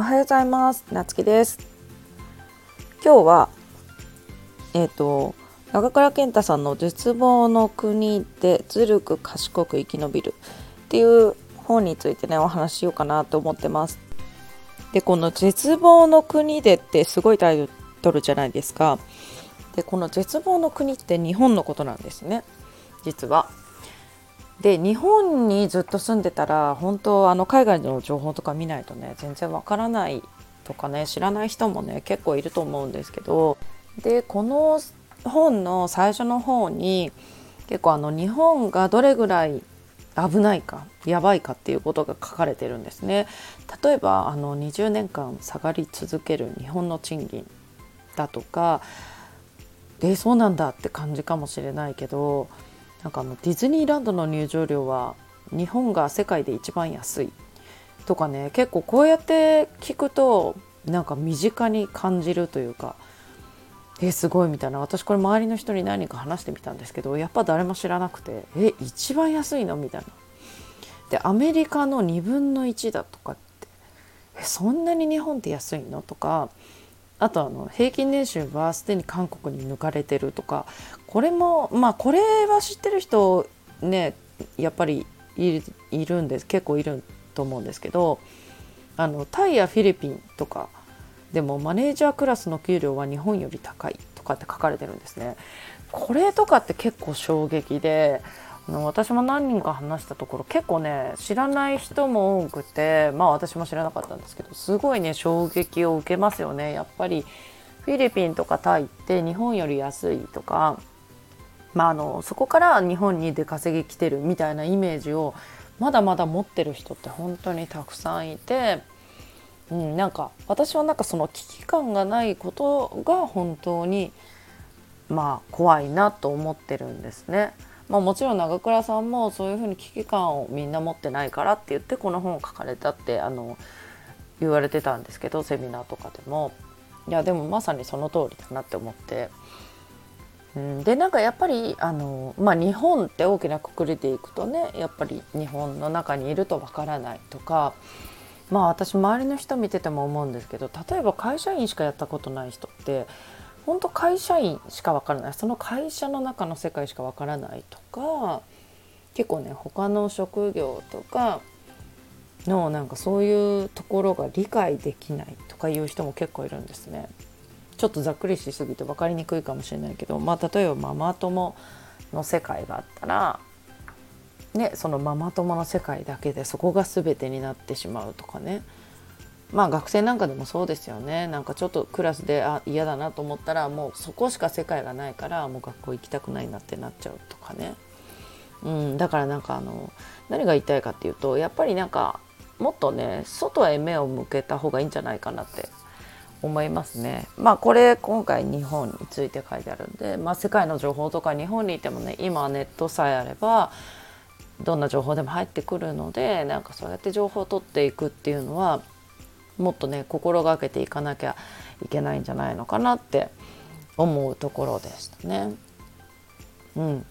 おはようございます。なつきです。今日はえっ、ー、と長倉健太さんの絶望の国でずるく賢く生き延びるっていう本についてねお話ししようかなと思ってます。でこの絶望の国でってすごいタイトルじゃないですか。でこの絶望の国って日本のことなんですね。実は。で日本にずっと住んでたら本当あの海外の情報とか見ないとね全然わからないとかね知らない人もね結構いると思うんですけどでこの本の最初の方に結構あの日本がどれぐらい危ないかやばいかっていうことが書かれてるんですね。例えばあの20年間下がり続ける日本の賃金だとかえそうなんだって感じかもしれないけどなんかあのディズニーランドの入場料は日本が世界で一番安いとかね結構こうやって聞くとなんか身近に感じるというかえすごいみたいな私これ周りの人に何か話してみたんですけどやっぱ誰も知らなくてえ一番安いのみたいな。でアメリカの2分の1だとかってえそんなに日本って安いのとかあとあの平均年収はすでに韓国に抜かれてるとかこれもまあこれは知ってる人ねやっぱりいるんです結構いると思うんですけどあのタイやフィリピンとかでもマネージャークラスの給料は日本より高いとかって書かれてるんですね。これとかって結構衝撃での私も何人か話したところ結構ね知らない人も多くてまあ私も知らなかったんですけどすごいね衝撃を受けますよねやっぱりフィリピンとかタイって日本より安いとか、まあ、あのそこから日本に出稼ぎ来てるみたいなイメージをまだまだ持ってる人って本当にたくさんいて、うん、なんか私はなんかその危機感がないことが本当にまあ怖いなと思ってるんですね。まあ、もちろん長倉さんもそういうふうに危機感をみんな持ってないからって言ってこの本を書かれたってあの言われてたんですけどセミナーとかでもいやでもまさにその通りだなって思って。うん、でなんかやっぱりあの、まあ、日本って大きなくくりでいくとねやっぱり日本の中にいるとわからないとかまあ私周りの人見てても思うんですけど例えば会社員しかやったことない人って本当会社員しかわからないその会社の中の世界しかわからないとか結構ね他の職業とかのなんかそういうところが理解できないとかいう人も結構いるんですね。ちょっとざっくりしすぎて分かりにくいかもしれないけど、まあ、例えばママ友の世界があったら、ね、そのママ友の世界だけでそこが全てになってしまうとかねまあ学生なんかでもそうですよねなんかちょっとクラスであ嫌だなと思ったらもうそこしか世界がないからもう学校行きたくないなってなっちゃうとかね、うん、だからなんかあの何が言いたいかっていうとやっぱりなんかもっとね外へ目を向けた方がいいんじゃないかなって思いますね。まあこれ今回日本について書いてあるんで、まあ、世界の情報とか日本にいてもね今はネットさえあればどんな情報でも入ってくるのでなんかそうやって情報を取っていくっていうのはもっとね心がけていかなきゃいけないんじゃないのかなって思うところでしたね。うん、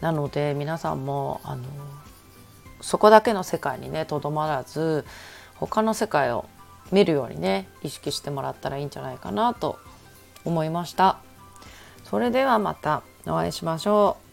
なので皆さんもあのそこだけの世界にねとどまらず他の世界を見るようにね意識してもらったらいいんじゃないかなと思いました。それではまたお会いしましょう。